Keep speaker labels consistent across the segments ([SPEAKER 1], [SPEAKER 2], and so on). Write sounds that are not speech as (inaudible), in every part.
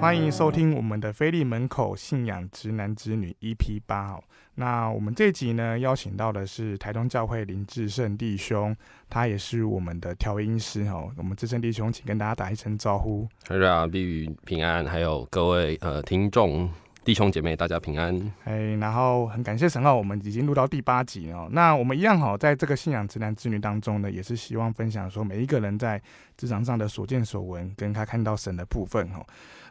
[SPEAKER 1] 欢迎收听我们的菲利门口信仰直男直女 EP 八哦。那我们这集呢，邀请到的是台东教会林志胜弟兄，他也是我们的调音师哦。我们志胜弟兄，请跟大家打一声招呼。
[SPEAKER 2] 大家必于平安，还有各位呃听众。弟兄姐妹，大家平安。
[SPEAKER 1] 哎，然后很感谢神哦，我们已经录到第八集哦。那我们一样哈，在这个信仰直男之女当中呢，也是希望分享说每一个人在职场上的所见所闻，跟他看到神的部分哈。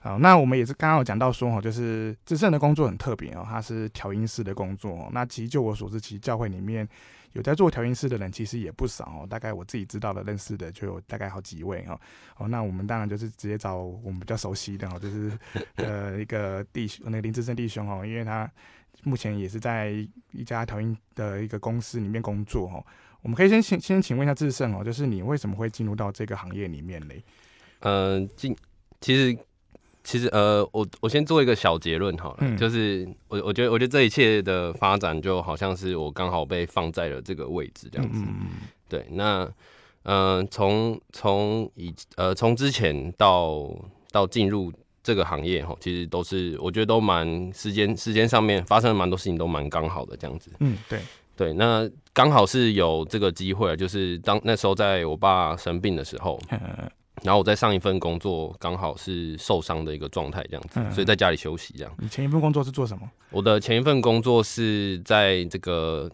[SPEAKER 1] 好，那我们也是刚刚有讲到说哈，就是至胜的工作很特别哦，他是调音师的工作。那其实就我所知，其实教会里面。有在做调音师的人其实也不少哦，大概我自己知道的、认识的就有大概好几位哈。哦，那我们当然就是直接找我们比较熟悉的哦，就是呃一个弟兄，那个林志胜弟兄哦，因为他目前也是在一家调音的一个公司里面工作哈。我们可以先请先请问一下志胜哦，就是你为什么会进入到这个行业里面嘞？
[SPEAKER 2] 嗯、进其实。其实呃，我我先做一个小结论好了，嗯、就是我我觉得我觉得这一切的发展就好像是我刚好被放在了这个位置这样子。对，那呃，从从以呃从之前到到进入这个行业哈，其实都是我觉得都蛮时间时间上面发生了蛮多事情都蛮刚好的这样子。
[SPEAKER 1] 嗯，对
[SPEAKER 2] 对，那刚好是有这个机会，就是当那时候在我爸生病的时候。(laughs) 嗯然后我在上一份工作刚好是受伤的一个状态，这样子，嗯、所以在家里休息这样。
[SPEAKER 1] 你前一份工作是做什么？
[SPEAKER 2] 我的前一份工作是在这个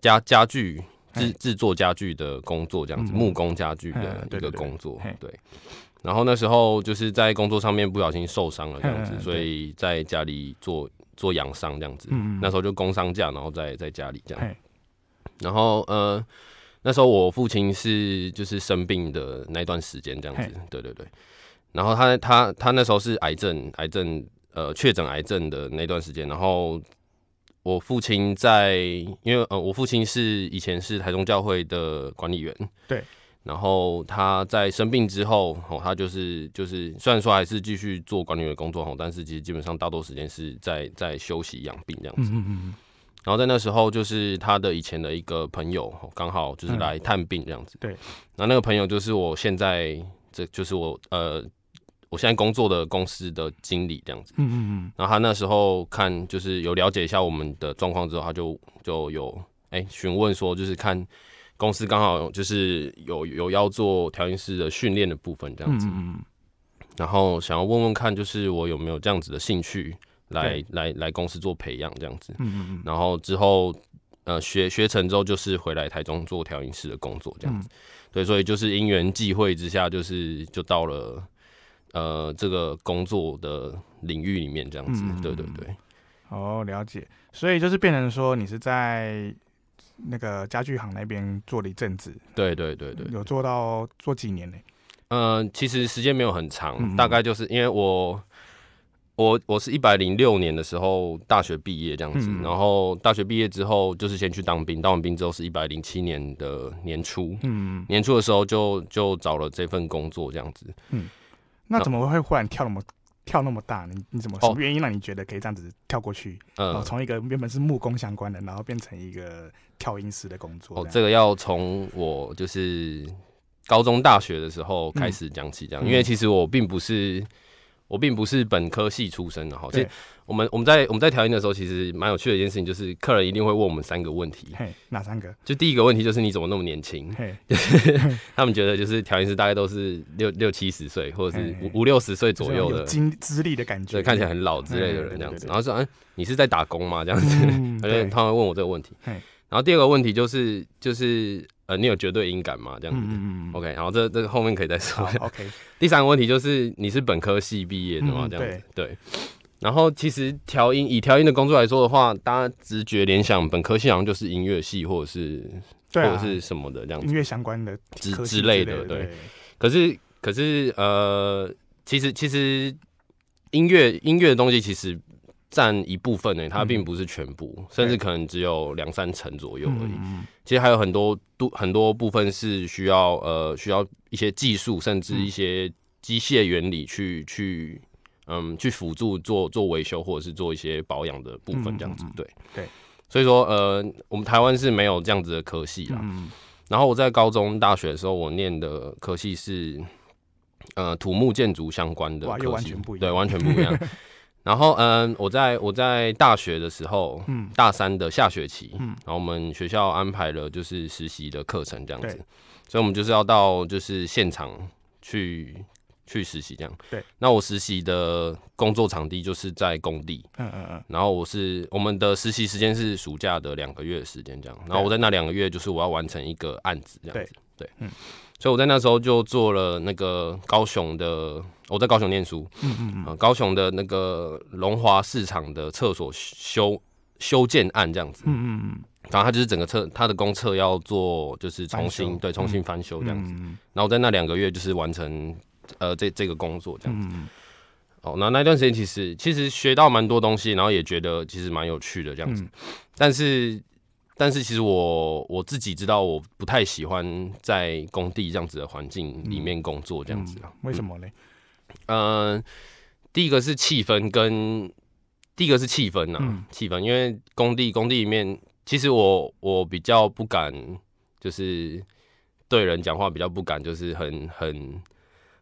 [SPEAKER 2] 家家具制制作家具的工作，这样子，嗯、木工家具的一个工作。对，对，对，对。然后那时候就是在工作上面不小心受伤了，这样子，所以在家里做做养伤这样子。嗯、那时候就工伤假，然后在在家里这样。然后呃。那时候我父亲是就是生病的那段时间这样子，对对对。然后他他他那时候是癌症，癌症呃确诊癌症的那段时间。然后我父亲在，因为呃我父亲是以前是台中教会的管理员，
[SPEAKER 1] 对。
[SPEAKER 2] 然后他在生病之后，哦，他就是就是虽然说还是继续做管理员的工作，哦，但是其实基本上大多时间是在在休息养病这样子。嗯嗯。然后在那时候，就是他的以前的一个朋友，刚好就是来探病这样子。嗯、对。然后那个朋友就是我现在，这就是我呃，我现在工作的公司的经理这样子。嗯嗯嗯。然后他那时候看，就是有了解一下我们的状况之后，他就就有哎询问说，就是看公司刚好就是有有要做调音师的训练的部分这样子。嗯嗯。然后想要问问看，就是我有没有这样子的兴趣。来对来来公司做培养这样子，嗯嗯嗯，然后之后呃学学成之后就是回来台中做调音师的工作这样子，嗯、对，所以就是因缘际会之下，就是就到了呃这个工作的领域里面这样子，嗯、对对对。
[SPEAKER 1] 哦，了解，所以就是变成说你是在那个家具行那边做了一阵子，
[SPEAKER 2] 对对对对，
[SPEAKER 1] 有做到做几年呢？
[SPEAKER 2] 嗯、呃，其实时间没有很长，大概就是因为我。我我是一百零六年的时候大学毕业这样子，嗯、然后大学毕业之后就是先去当兵，当完兵之后是一百零七年的年初，嗯，年初的时候就就找了这份工作这样子，嗯，
[SPEAKER 1] 那怎么会忽然跳那么跳那么大？呢你怎么什么原因让你觉得可以这样子跳过去？嗯，从一个原本是木工相关的，然后变成一个跳音师的工作？
[SPEAKER 2] 哦，这个要从我就是高中大学的时候开始讲起，这样，嗯、因为其实我并不是。我并不是本科系出身的哈，其实我们我们在我们在调音的时候，其实蛮有趣的一件事情，就是客人一定会问我们三个问题。
[SPEAKER 1] 嘿，哪三个？
[SPEAKER 2] 就第一个问题就是你怎么那么年轻？嘿，(laughs) 他们觉得就是调音师大概都是六六七十岁，或者是五五六十岁左右的
[SPEAKER 1] 经资历的感觉，
[SPEAKER 2] 对，看起来很老之类的人这样子。然后说，哎，你是在打工吗？这样子，(laughs) 他就他们问我这个问题。然后第二个问题就是就是。呃，你有绝对音感吗？这样子，嗯，OK，然后这这个后面可以再说。OK，(laughs) 第三个问题就是你是本科系毕业的吗？这样子，对。然后其实调音以调音的工作来说的话，大家直觉联想本科系好像就是音乐系或者是或者是什么的这样子，
[SPEAKER 1] 音乐相关的
[SPEAKER 2] 之之类的，对。可是可是呃，其实其实音乐音乐的东西其实。占一部分呢，它并不是全部，嗯、甚至可能只有两三成左右而已。嗯、其实还有很多多很多部分是需要呃需要一些技术，甚至一些机械原理去去嗯去辅助做做维修或者是做一些保养的部分这样子。对、嗯、对，所以说呃我们台湾是没有这样子的科系啦。嗯、然后我在高中大学的时候，我念的科系是呃土木建筑相关的，
[SPEAKER 1] 哇，又完全不一样，
[SPEAKER 2] 对，完全不一样。(laughs) 然后嗯，我在我在大学的时候，嗯，大三的下学期，嗯，然后我们学校安排了就是实习的课程这样子，所以我们就是要到就是现场去。去实习这样，
[SPEAKER 1] 对。
[SPEAKER 2] 那我实习的工作场地就是在工地，嗯嗯嗯。然后我是我们的实习时间是暑假的两个月的时间这样，然后我在那两个月就是我要完成一个案子这样子，对，对。嗯。所以我在那时候就做了那个高雄的，我在高雄念书，嗯嗯嗯，高雄的那个龙华市场的厕所修修建案这样子，嗯嗯嗯。然后他就是整个厕，他的公厕要做就是重新对重新翻修这样子，然后在那两个月就是完成。呃，这这个工作这样子，嗯、哦，那那段时间其实其实学到蛮多东西，然后也觉得其实蛮有趣的这样子，嗯、但是但是其实我我自己知道我不太喜欢在工地这样子的环境里面工作这样子、嗯嗯、
[SPEAKER 1] 为什么呢？
[SPEAKER 2] 嗯、呃，第一个是气氛跟第一个是气氛呐、啊，气、嗯、氛，因为工地工地里面，其实我我比较不敢，就是对人讲话比较不敢，就是很很。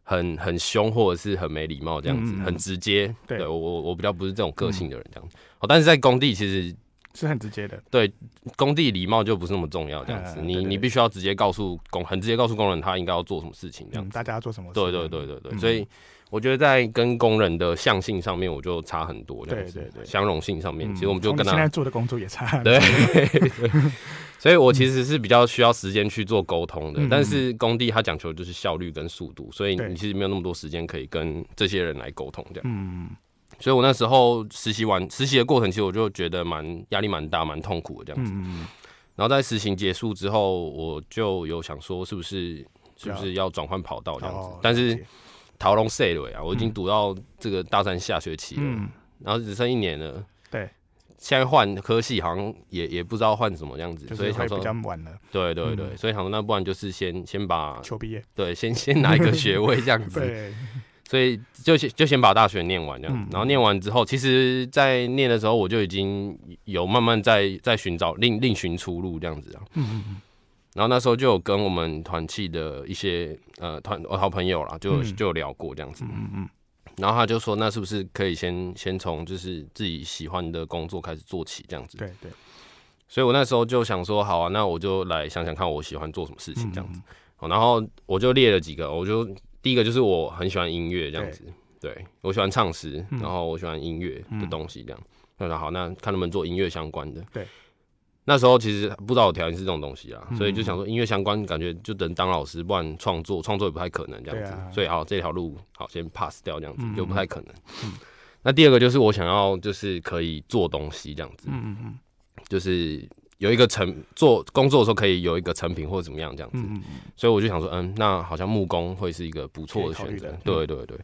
[SPEAKER 2] 很很凶，或者是很没礼貌这样子，嗯、很直接。对，对我我比较不是这种个性的人这样子。哦、嗯，但是在工地其实
[SPEAKER 1] 是很直接的。
[SPEAKER 2] 对，工地礼貌就不是那么重要这样子。嗯、你你必须要直接告诉工，很直接告诉工人他应该要做什么事情这样子。嗯、
[SPEAKER 1] 大家要做什么事？
[SPEAKER 2] 对对对对对。嗯、所以我觉得在跟工人的相性上面，我就差很多这样子。对对对。相容性上面，嗯、其实我们就跟他
[SPEAKER 1] 现在做的工作也差很多。
[SPEAKER 2] 对。(laughs) 对所以，我其实是比较需要时间去做沟通的。嗯、但是工地它讲求就是效率跟速度，所以你其实没有那么多时间可以跟这些人来沟通这样。嗯。所以我那时候实习完实习的过程，其实我就觉得蛮压力蛮大、蛮痛苦的这样子。嗯。然后在实习结束之后，我就有想说，是不是是不是要转换跑道这样子？哦、但是桃龙 say 我已经读到这个大三下学期了，嗯、然后只剩一年了。
[SPEAKER 1] 对。
[SPEAKER 2] 现在换科系好像也也不知道换什么样子，所以想说
[SPEAKER 1] 比较晚了。
[SPEAKER 2] 对对对，所以想说那不然就是先先把
[SPEAKER 1] 求毕业，
[SPEAKER 2] 对，先先拿一个学位这样子。(laughs) 对，所以就先就先把大学念完这样，然后念完之后，其实，在念的时候我就已经有慢慢在在寻找另另寻出路这样子啊。嗯嗯。然后那时候就有跟我们团契的一些呃团好朋友啦，就就有聊过这样子。嗯嗯。然后他就说：“那是不是可以先先从就是自己喜欢的工作开始做起，这样子？”对对。所以我那时候就想说：“好啊，那我就来想想看，我喜欢做什么事情这样子。”然后我就列了几个，我就第一个就是我很喜欢音乐这样子，对，我喜欢唱诗，然后我喜欢音乐的东西这样。那说好，那看能不能做音乐相关的。对。那时候其实不知道有条件是这种东西啊，所以就想说音乐相关，感觉就等当老师，不然创作创作也不太可能这样子。所以好，这条路好先 pass 掉这样子，就不太可能。那第二个就是我想要就是可以做东西这样子，嗯嗯就是有一个成做工作的时候可以有一个成品或者怎么样这样子。所以我就想说，嗯，那好像木工会是一个不错的选择。对对对。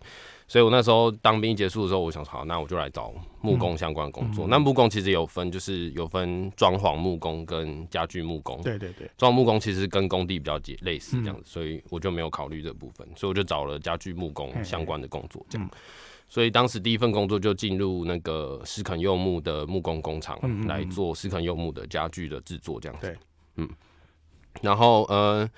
[SPEAKER 2] 所以我那时候当兵结束的时候，我想说好，那我就来找木工相关的工作。嗯、那木工其实有分，就是有分装潢木工跟家具木工。对对对，装潢木工其实跟工地比较类类似这样子，嗯、所以我就没有考虑这部分，所以我就找了家具木工相关的工作这样。所以当时第一份工作就进入那个石肯柚木的木工工厂来做石肯柚木的家具的制作这样子。嗯，然后呃。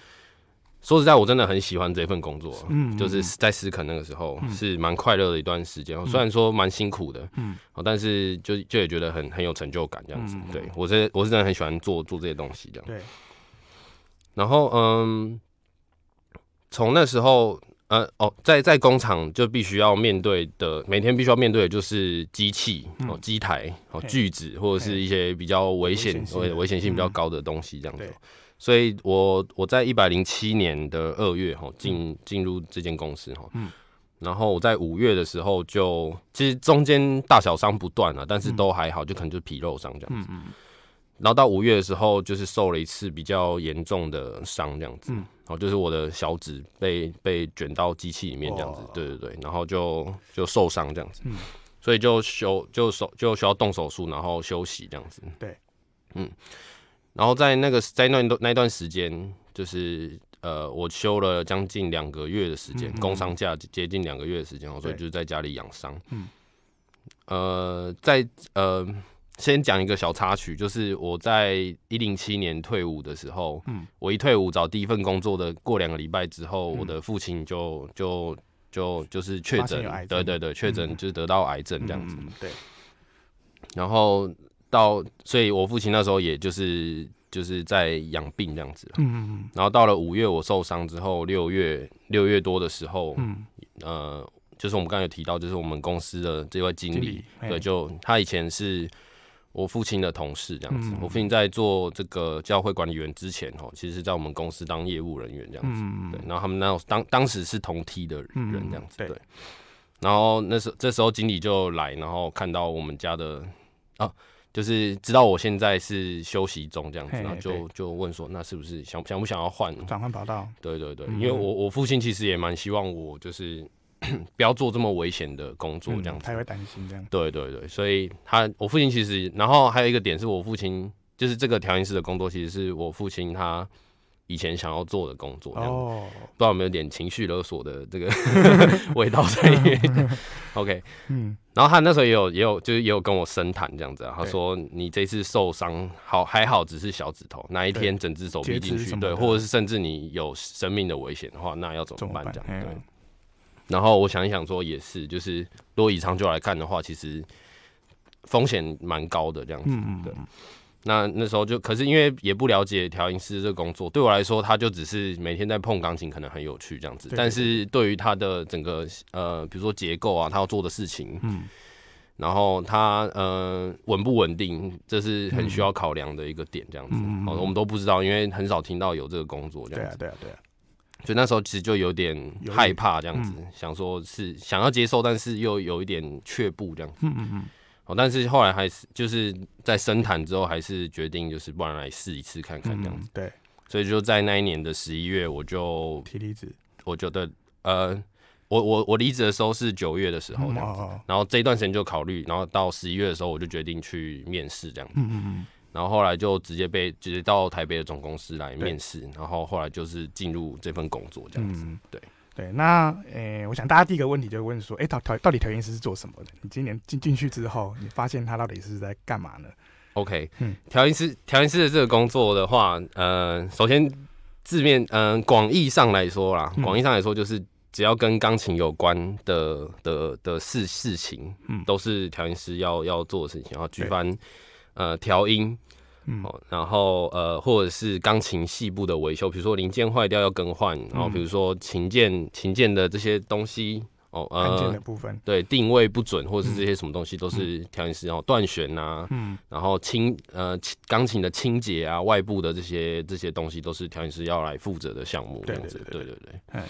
[SPEAKER 2] 说实在，我真的很喜欢这份工作，嗯，就是在斯肯那个时候是蛮快乐的一段时间，虽然说蛮辛苦的，嗯，但是就就也觉得很很有成就感这样子。对，我是我是真的很喜欢做做这些东西这样。对。然后嗯，从那时候呃哦，在在工厂就必须要面对的，每天必须要面对的就是机器哦、机台哦、锯子或者是一些比较危险、危危险性比较高的东西这样子。所以我我在一百零七年的二月哈进进入这间公司哈，嗯，然后我在五月的时候就其实中间大小伤不断了，但是都还好，就可能就是皮肉伤这样子，嗯嗯，然后到五月的时候就是受了一次比较严重的伤这样子，嗯，然后就是我的小指被被卷到机器里面这样子，对对对，然后就就受伤这样子，嗯，所以就休就手就需要动手术，然后休息这样子，对，嗯。然后在那个在那段那段时间，就是呃，我休了将近两个月的时间，工伤假接近两个月的时间，所以就在家里养伤。嗯，呃，在呃，先讲一个小插曲，就是我在一零七年退伍的时候，嗯，我一退伍找第一份工作的过两个礼拜之后，我的父亲就就就就是确诊，对对对，确诊就是得到癌症这样子。
[SPEAKER 1] 嗯、对。
[SPEAKER 2] 然后到，所以我父亲那时候也就是就是在养病这样子。嗯嗯嗯。然后到了五月我受伤之后，六月六月多的时候，嗯呃，就是我们刚才有提到，就是我们公司的这位经理，经理对，就他以前是。我父亲的同事这样子，嗯、我父亲在做这个教会管理员之前哦，其实是在我们公司当业务人员这样子，嗯、对。然后他们那当当时是同梯的人这样子，嗯、对。然后那时这时候经理就来，然后看到我们家的啊，就是知道我现在是休息中这样子，然后就就问说，那是不是想想不想要换
[SPEAKER 1] 转换跑道？
[SPEAKER 2] 对对对，嗯、因为我我父亲其实也蛮希望我就是。不要做这么危险的工作，这样子，
[SPEAKER 1] 他会担心这样。
[SPEAKER 2] 对对对，所以他我父亲其实，然后还有一个点是我父亲，就是这个调音师的工作，其实是我父亲他以前想要做的工作。哦，不知道有没有点情绪勒索的这个 (laughs) (laughs) 味道在里面？(laughs) OK，嗯，然后他那时候也有也有就是也有跟我深谈这样子啊，他说你这次受伤好还好，只是小指头，哪一天整只手臂进去，对，或者是甚至你有生命的危险的话，那要怎么办？这样对。然后我想一想说也是，就是如果以长久来看的话，其实风险蛮高的这样子。对。那那时候就，可是因为也不了解调音师这个工作，对我来说，他就只是每天在碰钢琴，可能很有趣这样子。但是对于他的整个呃，比如说结构啊，他要做的事情，嗯，然后他呃稳不稳定，这是很需要考量的一个点这样子。嗯。我们都不知道，因为很少听到有这个工作这样子。
[SPEAKER 1] 对啊，对啊，对啊。
[SPEAKER 2] 所以那时候其实就有点害怕，这样子，想说是想要接受，但是又有一点却步这样子。嗯嗯嗯。哦，但是后来还是就是在深谈之后，还是决定就是不然来试一次看看这样子。对。所以就在那一年的十一月，我就
[SPEAKER 1] 提离职。
[SPEAKER 2] 我觉得，呃，我我我离职的时候是九月的时候这样子，然后这一段时间就考虑，然后到十一月的时候，我就决定去面试这样子。嗯嗯嗯。然后后来就直接被直接到台北的总公司来面试，然后后来就是进入这份工作这样子。嗯、对
[SPEAKER 1] 对，那诶、欸，我想大家第一个问题就问说，哎、欸，到调到底调音师是做什么的？你今年进进去之后，你发现他到底是在干嘛呢
[SPEAKER 2] ？OK，嗯，调音师调音师的这个工作的话，呃，首先字面嗯广义上来说啦，广义上来说就是只要跟钢琴有关的的的事事情，嗯，都是调音师要要做的事情，然后举凡。呃，调音，嗯，然后呃，或者是钢琴细部的维修，比如说零件坏掉要更换，然后比如说琴键琴键的这些东西，哦，
[SPEAKER 1] 按键的部分，
[SPEAKER 2] 对，定位不准或者是这些什么东西都是调音师，然后断弦呐，嗯，然后清呃钢琴的清洁啊，外部的这些这些东西都是调音师要来负责的项目，这样子，对对对，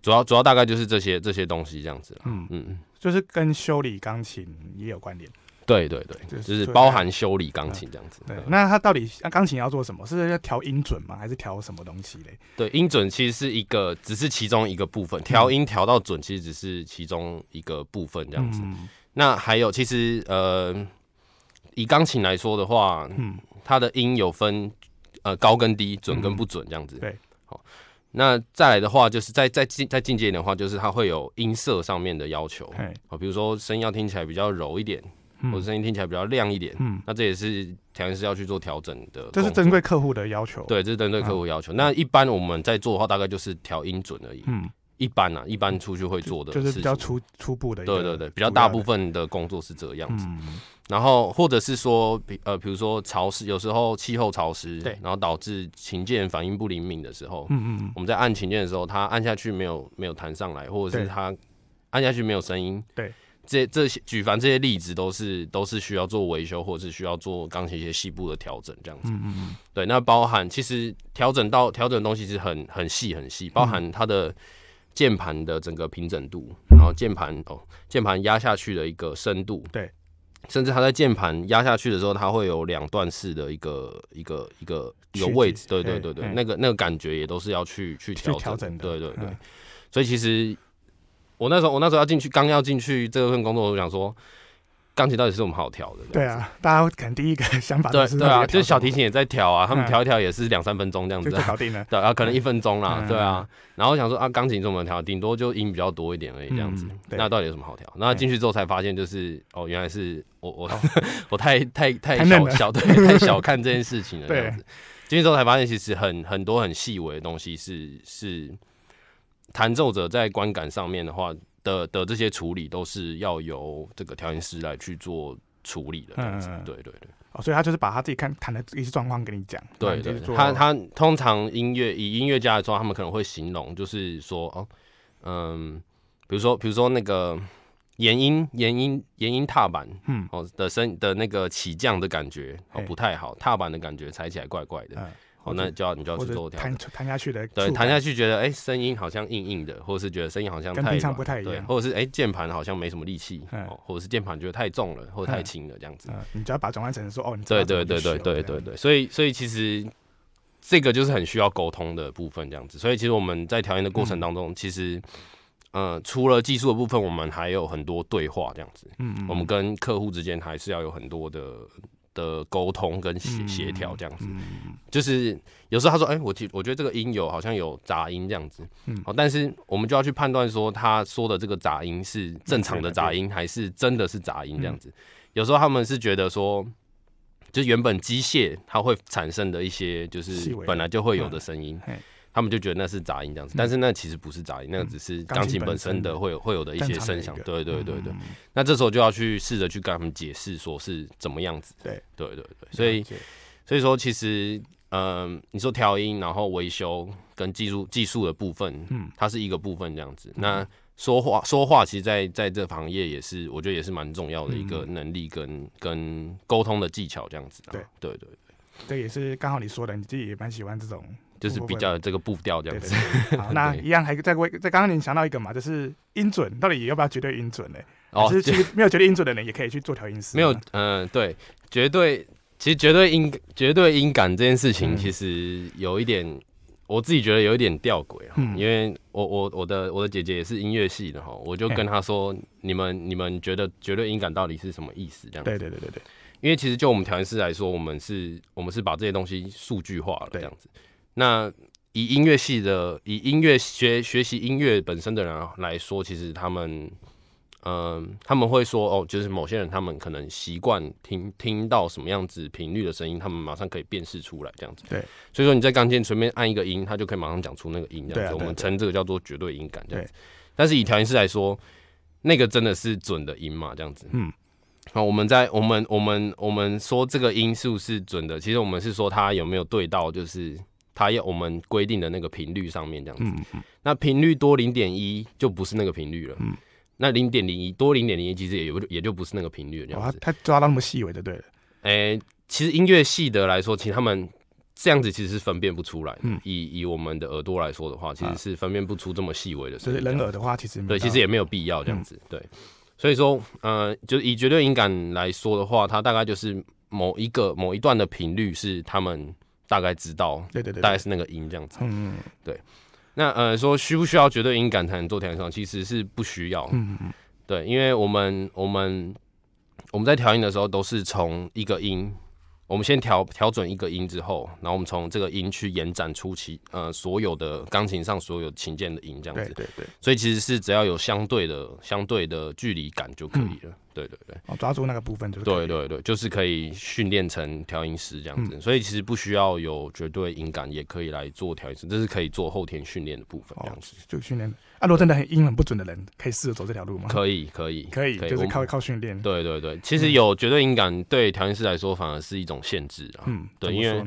[SPEAKER 2] 主要主要大概就是这些这些东西这样子，嗯嗯，
[SPEAKER 1] 就是跟修理钢琴也有关联。
[SPEAKER 2] 对对对，就是包含修理钢琴这样子。对，
[SPEAKER 1] 那它到底钢琴要做什么？是要调音准吗？还是调什么东西嘞？
[SPEAKER 2] 对，音准其实是一个，只是其中一个部分。调音调到准，其实只是其中一个部分这样子。嗯、那还有，其实呃，以钢琴来说的话，嗯，它的音有分呃高跟低，准跟不准这样子。嗯、对，好，那再来的话，就是再再进再进阶一点的话，就是它会有音色上面的要求。好嘿，比如说声音要听起来比较柔一点。或者声音听起来比较亮一点，嗯，那这也是调音师要去做调整的。
[SPEAKER 1] 这是针对客户的要求。
[SPEAKER 2] 对，这是针对客户要求。那一般我们在做的话，大概就是调音准而已。嗯，一般啊，一般出去会做的，
[SPEAKER 1] 就是比较初初步的。
[SPEAKER 2] 对对对，比较大部分的工作是这样子。然后或者是说，比呃，比如说潮湿，有时候气候潮湿，对，然后导致琴键反应不灵敏的时候，嗯嗯，我们在按琴键的时候，它按下去没有没有弹上来，或者是它按下去没有声音，对。这这些举凡这些例子都是都是需要做维修，或者是需要做钢琴一些细部的调整，这样子。嗯嗯嗯。对，那包含其实调整到调整的东西是很很细很细，包含它的键盘的整个平整度，然后键盘哦键盘压下去的一个深度，对，甚至它在键盘压下去的时候，它会有两段式的一个一个一个一个位置，对对对对，那个那个感觉也都是要去去调整的，对对对。所以其实。我那时候，我那时候要进去，刚要进去这份工作，我想说，钢琴到底是我们好调的？
[SPEAKER 1] 对啊，大家可能第一个想法是
[SPEAKER 2] 对对啊，就是小提琴也在调啊，他们调一调也是两三分钟这样子，
[SPEAKER 1] 搞定了。(laughs)
[SPEAKER 2] 对啊，可能一分钟啦，对啊。然后想说啊，钢琴怎么调？顶多就音比较多一点而已，这样子。那到底有什么好调？那进去之后才发现，就是哦，原来是我我 (laughs) 我太太太小小对，太小看这件事情了，(laughs) 这样子。进去之后才发现，其实很很多很细微的东西是是。弹奏者在观感上面的话的的这些处理，都是要由这个调音师来去做处理的这样子。嗯、对对对。
[SPEAKER 1] 哦，所以他就是把他自己看弹的一些状况跟你讲。
[SPEAKER 2] 对对，對。他他通常音乐以音乐家来说，他们可能会形容，就是说哦，嗯，比如说比如说那个延音延音延音踏板，嗯，哦的声的那个起降的感觉哦不太好，踏板的感觉踩起来怪怪的。嗯哦，那就要你就要去做调，
[SPEAKER 1] 弹弹下去的，
[SPEAKER 2] 对，弹下去觉得哎，声音好像硬硬的，或者是觉得声音好像
[SPEAKER 1] 平常不太一样，
[SPEAKER 2] 对，或者是哎，键盘好像没什么力气，哦，或者是键盘觉得太重了，或者太轻了这样子。
[SPEAKER 1] 你就要把转换成说哦，
[SPEAKER 2] 对对对对对对对，所以所以其实这个就是很需要沟通的部分这样子。所以其实我们在调音的过程当中，其实呃，除了技术的部分，我们还有很多对话这样子。嗯嗯，我们跟客户之间还是要有很多的。的沟通跟协协调这样子，就是有时候他说：“哎，我觉我觉得这个音有好像有杂音这样子。”嗯，好，但是我们就要去判断说，他说的这个杂音是正常的杂音，还是真的是杂音这样子。有时候他们是觉得说，就原本机械它会产生的一些，就是本来就会有的声音。他们就觉得那是杂音这样子，但是那其实不是杂音，那个只是钢琴本身的会有会有的一些声响。对对对对，那这时候就要去试着去跟他们解释，说是怎么样子。对对对对，所以所以说其实，嗯，你说调音，然后维修跟技术技术的部分，嗯，它是一个部分这样子。那说话说话，其实在在这行业也是，我觉得也是蛮重要的一个能力跟跟沟通的技巧这样子。对对对对，
[SPEAKER 1] 这也是刚好你说的，你自己也蛮喜欢这种。
[SPEAKER 2] 就是比较这个步调这样子。
[SPEAKER 1] 好，(laughs) 那一样还再为在刚刚你想到一个嘛，就是音准到底要不要绝对音准呢？哦，其实没有绝对音准的人也可以去做调音师。
[SPEAKER 2] 没有，嗯，对，绝对，其实绝对音绝对音感这件事情，其实有一点，我自己觉得有一点吊诡哈，因为我我我的我的姐姐也是音乐系的哈，我就跟她说，你们你们觉得绝对音感到底是什么意思？这样子。
[SPEAKER 1] 对对对对对。
[SPEAKER 2] 因为其实就我们调音师来说，我们是我们是把这些东西数据化了这样子。那以音乐系的，以音乐学学习音乐本身的人来说，其实他们，嗯、呃，他们会说，哦，就是某些人他们可能习惯听听到什么样子频率的声音，他们马上可以辨识出来这样子。对，所以说你在钢琴随便按一个音，他就可以马上讲出那个音这样子。我们称这个叫做绝对音感这样子。对，但是以调音师来说，那个真的是准的音嘛？这样子。嗯。好，我们在我们我们我们说这个音是不是准的？其实我们是说它有没有对到，就是。它要我们规定的那个频率上面这样子，嗯嗯、那频率多零点一就不是那个频率了。嗯、那零点零一多零点零一其实也有也就不是那个频率了这样子。
[SPEAKER 1] 它抓到那么细微的，对了。
[SPEAKER 2] 哎、欸，其实音乐系的来说，其实他们这样子其实是分辨不出来的。嗯、以以我们的耳朵来说的话，其实是分辨不出这么细微的声音。
[SPEAKER 1] 所以人耳的话，其实
[SPEAKER 2] 对，其实也没有必要这样子。嗯、对，所以说，呃，就以绝对音感来说的话，它大概就是某一个某一段的频率是他们。大概知道，对对对，大概是那个音这样子。嗯嗯，对。那呃，说需不需要绝对音感才能做调音师？其实是不需要。嗯嗯，对，因为我们我们我们在调音的时候都是从一个音。我们先调调准一个音之后，然后我们从这个音去延展出其呃所有的钢琴上所有琴键的音这样子。对对对。所以其实是只要有相对的相对的距离感就可以了。嗯、对对对。
[SPEAKER 1] 哦，抓住那个部分就是。
[SPEAKER 2] 对对对，就是可以训练成调音师这样子。嗯、所以其实不需要有绝对音感，也可以来做调音师，这是可以做后天训练的部分这样子。
[SPEAKER 1] 哦、就训练。啊，如果真的很音很不准的人，可以试着走这条路吗？
[SPEAKER 2] 可以，可以，
[SPEAKER 1] 可以，就是靠靠训练。
[SPEAKER 2] 对对对，其实有绝对音感，对调音师来说反而是一种限制啊。嗯，对，因为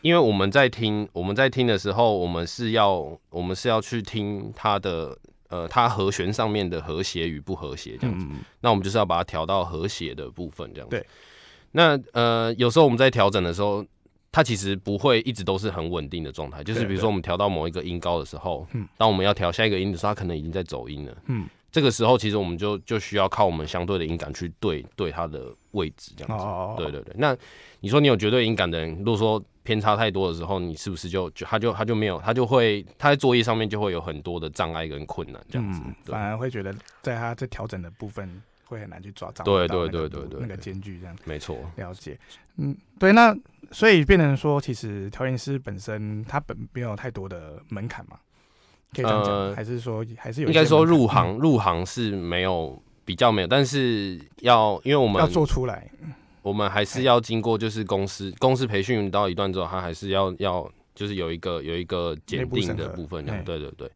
[SPEAKER 2] 因为我们在听我们在听的时候，我们是要我们是要去听他的呃，它和弦上面的和谐与不和谐这样子。那我们就是要把它调到和谐的部分这样子。对。那呃，有时候我们在调整的时候。它其实不会一直都是很稳定的状态，就是比如说我们调到某一个音高的时候，嗯，当我们要调下一个音的时候，它可能已经在走音了，嗯，这个时候其实我们就就需要靠我们相对的音感去对对它的位置这样子，哦，对对对。那你说你有绝对音感的人，如果说偏差太多的时候，你是不是就就他就他就没有，他就会他在作业上面就会有很多的障碍跟困难这样子，
[SPEAKER 1] 反而会觉得在他在调整的部分。会很难去抓，
[SPEAKER 2] 对对对对对，
[SPEAKER 1] 那个间距这样，
[SPEAKER 2] 没错，
[SPEAKER 1] 了解，嗯，对，那所以变成说，其实调音师本身他本没有太多的门槛嘛，可以这样讲，还是说还是有？应该说
[SPEAKER 2] 入行入行是没有比较没有，但是要因为我们
[SPEAKER 1] 要做出来，
[SPEAKER 2] 我们还是要经过就是公司公司培训到一段之后，他还是要要就是有一个有一个检定的部分，对对对。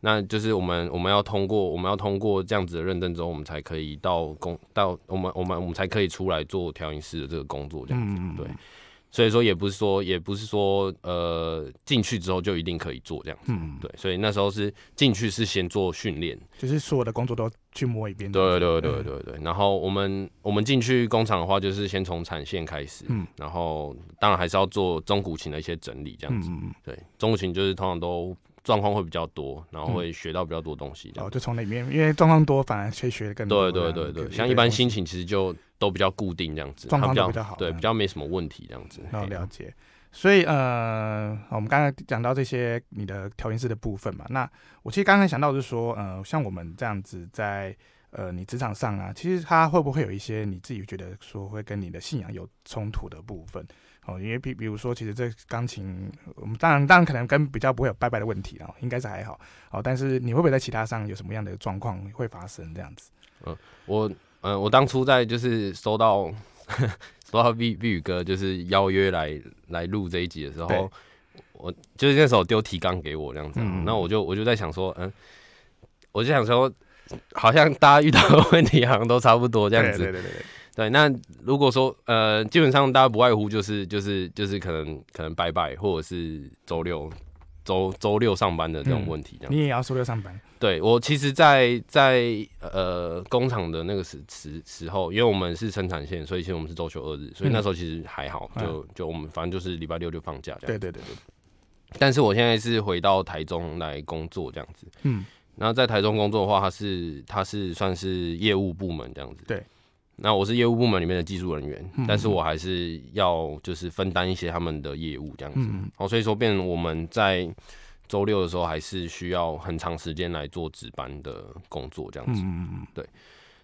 [SPEAKER 2] 那就是我们我们要通过我们要通过这样子的认证之后，我们才可以到工到我们我们我们才可以出来做调音师的这个工作这样子，嗯、对。所以说也不是说也不是说呃进去之后就一定可以做这样子，嗯，对。所以那时候是进去是先做训练，
[SPEAKER 1] 就是所有的工作都去摸一遍。
[SPEAKER 2] 对对对对对。然后我们我们进去工厂的话，就是先从产线开始，嗯，然后当然还是要做中古琴的一些整理这样子，嗯，对。中古琴就是通常都。状况会比较多，然后会学到比较多东西。
[SPEAKER 1] 哦，就从里面，因为状况多，反而可以学的更多。
[SPEAKER 2] 对对对对，像一般心情其实就都比较固定这样子，
[SPEAKER 1] 状况比较好，
[SPEAKER 2] 对，比较没什么问题这样子。
[SPEAKER 1] 好了解。所以呃，我们刚才讲到这些你的调音师的部分嘛，那我其实刚才想到就是说，呃，像我们这样子在呃你职场上啊，其实他会不会有一些你自己觉得说会跟你的信仰有冲突的部分？哦，因为比比如说，其实这钢琴，我们当然当然可能跟比较不会有拜拜的问题啊，应该是还好。哦，但是你会不会在其他上有什么样的状况会发生这样子？
[SPEAKER 2] 嗯，我嗯，我当初在就是收到 (laughs) 收到碧碧宇哥就是邀约来来录这一集的时候，我就是那时候丢提纲给我这样子，那、嗯、我就我就在想说，嗯，我就想说，好像大家遇到的问题好像都差不多这样子。对对对对。对，那如果说呃，基本上大家不外乎就是就是就是可能可能拜拜，或者是周六周周六上班的这种问题这样、
[SPEAKER 1] 嗯。你也要周六上班？
[SPEAKER 2] 对，我其实在，在在呃工厂的那个时时时候，因为我们是生产线，所以其实我们是周休二日，所以那时候其实还好，嗯、就就我们反正就是礼拜六就放假这样。对对对对。但是我现在是回到台中来工作这样子。嗯。然后在台中工作的话，它是它是算是业务部门这样子。对。那我是业务部门里面的技术人员，嗯、但是我还是要就是分担一些他们的业务这样子，嗯、哦，所以说变成我们在周六的时候还是需要很长时间来做值班的工作这样子，嗯、对，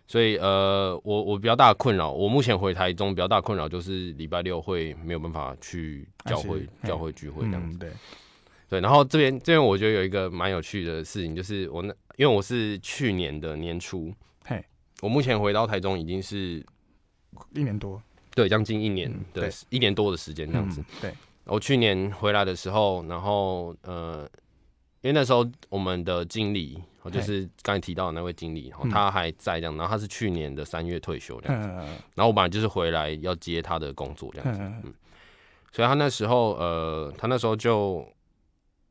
[SPEAKER 2] 所以呃，我我比较大的困扰，我目前回台中比较大的困扰就是礼拜六会没有办法去教会教会聚会这样子，嗯、对，对，然后这边这边我觉得有一个蛮有趣的事情，就是我那因为我是去年的年初。我目前回到台中已经是
[SPEAKER 1] 一年多，
[SPEAKER 2] 对，将近一年的一年多的时间这样子。嗯、对，我去年回来的时候，然后呃，因为那时候我们的经理，就是刚才提到的那位经理，他还在这样，然后他是去年的三月退休这样子。然后我本来就是回来要接他的工作这样子，嗯，所以他那时候呃，他那时候就。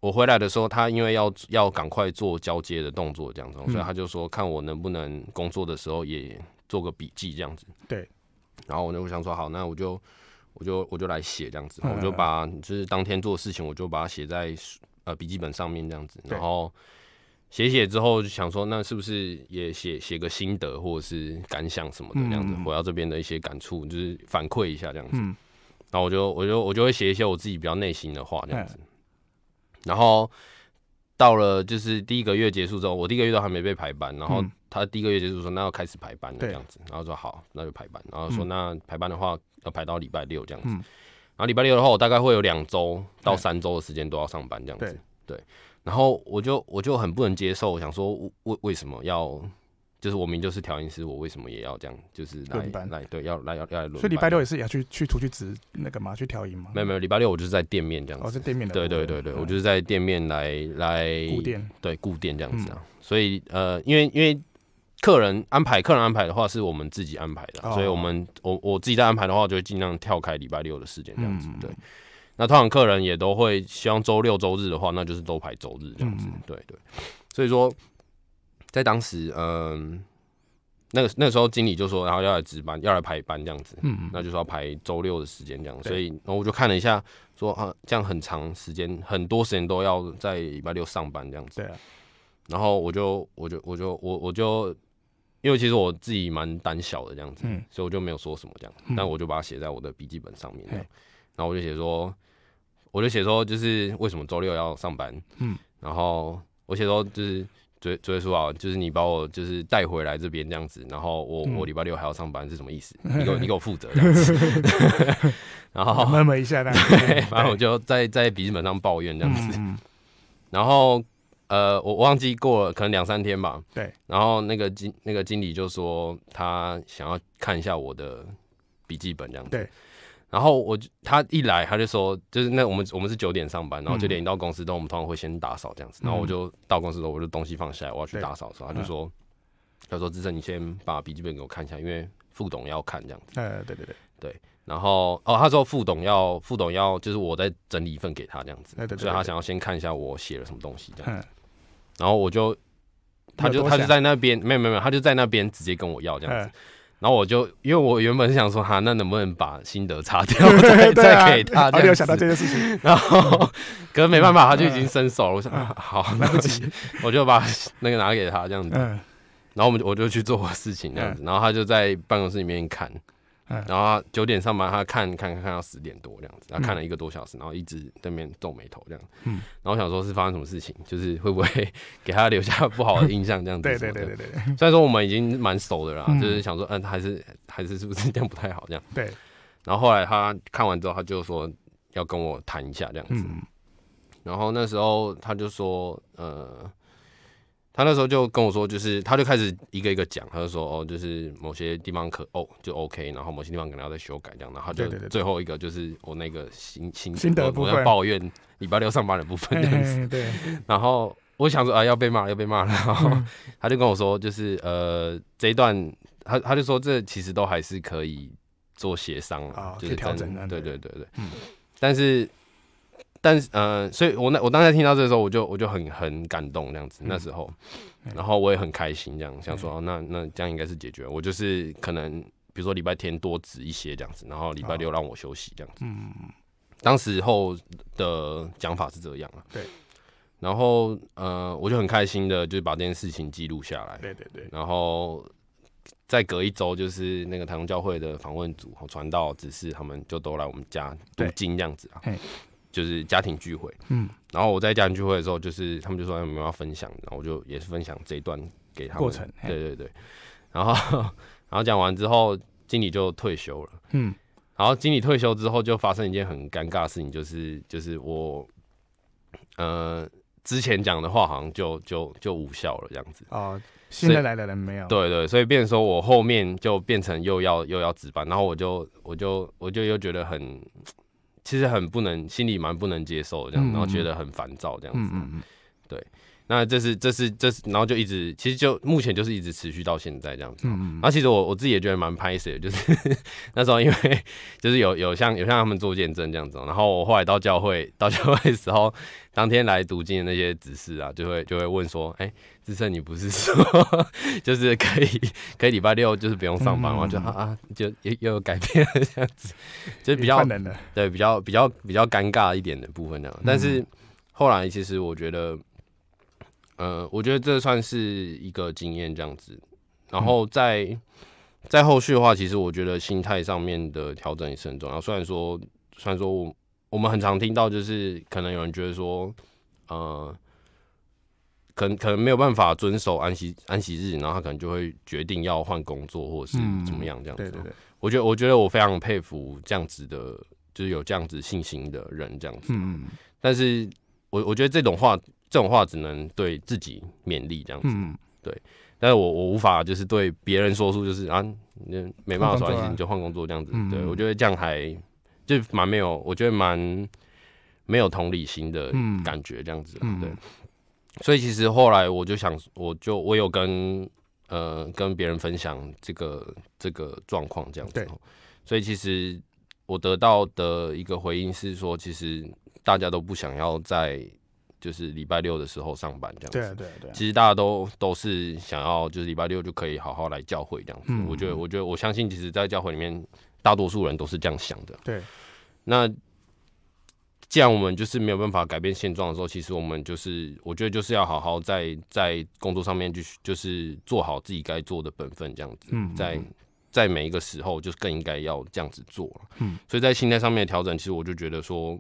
[SPEAKER 2] 我回来的时候，他因为要要赶快做交接的动作，这样子，所以他就说看我能不能工作的时候也做个笔记这样子。对。然后我就想说，好，那我就我就我就来写这样子，我就把就是当天做的事情，我就把它写在呃笔记本上面这样子。然后写写之后就想说，那是不是也写写个心得或者是感想什么的这样子，回到这边的一些感触，就是反馈一下这样子。然后我就我就我就会写一些我自己比较内心的话这样子。然后到了就是第一个月结束之后，我第一个月都还没被排班，然后他第一个月结束说那要开始排班了这样子，然后说好，那就排班，然后说那排班的话要排到礼拜六这样子，然后礼拜六的话我大概会有两周到三周的时间都要上班这样子，对，然后我就我就很不能接受，我想说为为什么要？就是我明就是调音师，我为什么也要这样？就是来班来对，要来要要来轮。
[SPEAKER 1] 所以礼拜六也是也要去去出去值那个嘛，去调音嘛。
[SPEAKER 2] 没有没有，礼拜六我就是在店面这样子。
[SPEAKER 1] 哦，是店面的。
[SPEAKER 2] 对对对对，嗯、我就是在店面来来顾店，对顾店这样子啊。嗯、所以呃，因为因为客人安排客人安排的话是我们自己安排的，哦、所以我们我我自己在安排的话，就会尽量跳开礼拜六的时间这样子。嗯、对，那通常客人也都会希望周六周日的话，那就是都排周日这样子。嗯、对对，所以说。在当时，嗯，那个那个时候经理就说，然后要来值班，要来排班这样子，嗯，那就是要排周六的时间这样，所以，然后我就看了一下，说啊，这样很长时间，很多时间都要在礼拜六上班这样子，对，然后我就我就我就我我就，因为其实我自己蛮胆小的这样子，嗯，所以我就没有说什么这样，但我就把它写在我的笔记本上面，然后我就写说，我就写说就是为什么周六要上班，嗯，然后我写说就是。追追说啊，就是你把我就是带回来这边这样子，然后我、嗯、我礼拜六还要上班是什么意思？(laughs) 你给我你给我负责这样子，(laughs) 然后
[SPEAKER 1] 那么一下，对，
[SPEAKER 2] 然后我就在在笔记本上抱怨这样子，嗯、(laughs) 然后呃，我忘记过了，可能两三天吧，对，然后那个经那个经理就说他想要看一下我的笔记本这样子，对。然后我他一来他就说，就是那我们我们是九点上班，然后九点一到公司都我们通常会先打扫这样子，然后我就到公司的我就东西放下来，我要去打扫的时候，他就说，他说志胜你先把笔记本给我看一下，因为副董要看这样子。
[SPEAKER 1] 哎，对对对对。
[SPEAKER 2] 然后哦，他说副董要副董要就是我在整理一份给他这样子，所以他想要先看一下我写了什么东西这样子。然后我就他就他就在那边没有没有没有，他就在那边直接跟我要这样子。然后我就，因为我原本是想说，哈，那能不能把心得擦掉，(laughs) 再再给他？
[SPEAKER 1] 没有想到这件事情。
[SPEAKER 2] 然后，可是没办法，他就已经伸手了。我想，好，那不行，我就把那个拿给他这样子。然后我们我就去做我事情这样子。然后他就在办公室里面看。然后他九点上班，他看看看到十点多这样子，他看了一个多小时，然后一直在那边皱眉头这样。嗯。然后我想说，是发生什么事情？就是会不会给他留下不好的印象这样子？对对对对对。虽然说我们已经蛮熟的了，就是想说，嗯，还是还是是不是这样不太好这样？对。然后后来他看完之后，他就说要跟我谈一下这样子。然后那时候他就说，呃。他那时候就跟我说，就是他就开始一个一个讲，他就说哦，就是某些地方可哦就 OK，然后某些地方可能要再修改这样，然后他就最后一个就是我那个心心心得部分，我要抱怨礼拜六上班的部分这样子。(laughs) 对。然后我想说啊，要被骂要被骂了，然后他就跟我说，就是呃这一段他他就说这其实都还是可以做协商啊，就是调整。对对对对。嗯。但是。但是，呃，所以我那我当时听到这个时候，我就我就很很感动这样子。那时候，然后我也很开心，这样想说，那那这样应该是解决。我就是可能，比如说礼拜天多值一些这样子，然后礼拜六让我休息这样子。嗯，当时候的讲法是这样啊。对。然后，呃，我就很开心的，就是把这件事情记录下来。对对对。然后再隔一周，就是那个台中教会的访问组传道指示，他们就都来我们家读经这样子啊。就是家庭聚会，嗯，然后我在家庭聚会的时候，就是他们就说有没有要分享，然后我就也是分享这一段给他们。过程，对对对。然后，(laughs) 然后讲完之后，经理就退休了，嗯，然后经理退休之后，就发生一件很尴尬的事情，就是就是我，呃，之前讲的话好像就就就无效了，这样子。哦，新的来的人没有。对，对对，所以变成说我后面就变成又要又要值班，然后我就我就我就又觉得很。其实很不能，心里蛮不能接受这样，然后觉得很烦躁这样子，嗯嗯嗯，对。那这是这是这是，然后就一直，其实就目前就是一直持续到现在这样子。嗯嗯。然后其实我我自己也觉得蛮拍摄的，就是 (laughs) 那时候因为就是有有像有像他们做见证这样子，然后我后来到教会到教会的时候，当天来读经的那些指示啊，就会就会问说，哎、欸，志胜你不是说 (laughs) 就是可以可以礼拜六就是不用上班吗？就啊就又又有改变了这样子，就比较对比较比较比较尴尬一点的部分这样。但是后来其实我觉得。呃，我觉得这算是一个经验这样子，然后在、嗯、在后续的话，其实我觉得心态上面的调整也是很重要。虽然说，虽然说我我们很常听到，就是可能有人觉得说，呃，可能可能没有办法遵守安息安息日，然后他可能就会决定要换工作或者是怎么样这样子。嗯、对对对，我觉得我觉得我非常佩服这样子的，就是有这样子信心的人这样子。嗯，但是我我觉得这种话。这种话只能对自己勉励这样子，嗯、对。但是我我无法就是对别人说出就是啊，你没办法说你就换工作这样子。嗯、对，我觉得这样还就蛮没有，我觉得蛮没有同理心的感觉这样子。嗯、对。所以其实后来我就想，我就我有跟呃跟别人分享这个这个状况这样子。所以其实我得到的一个回应是说，其实大家都不想要在。就是礼拜六的时候上班这样子，对对对。其实大家都都是想要，就是礼拜六就可以好好来教会这样子。嗯、我觉得，我觉得，我相信，其实，在教会里面，大多数人都是这样想的。对。那既然我们就是没有办法改变现状的时候，其实我们就是，我觉得就是要好好在在工作上面就就是做好自己该做的本分这样子。嗯。在在每一个时候，就更应该要这样子做。嗯。所以在心态上面的调整，其实我就觉得说。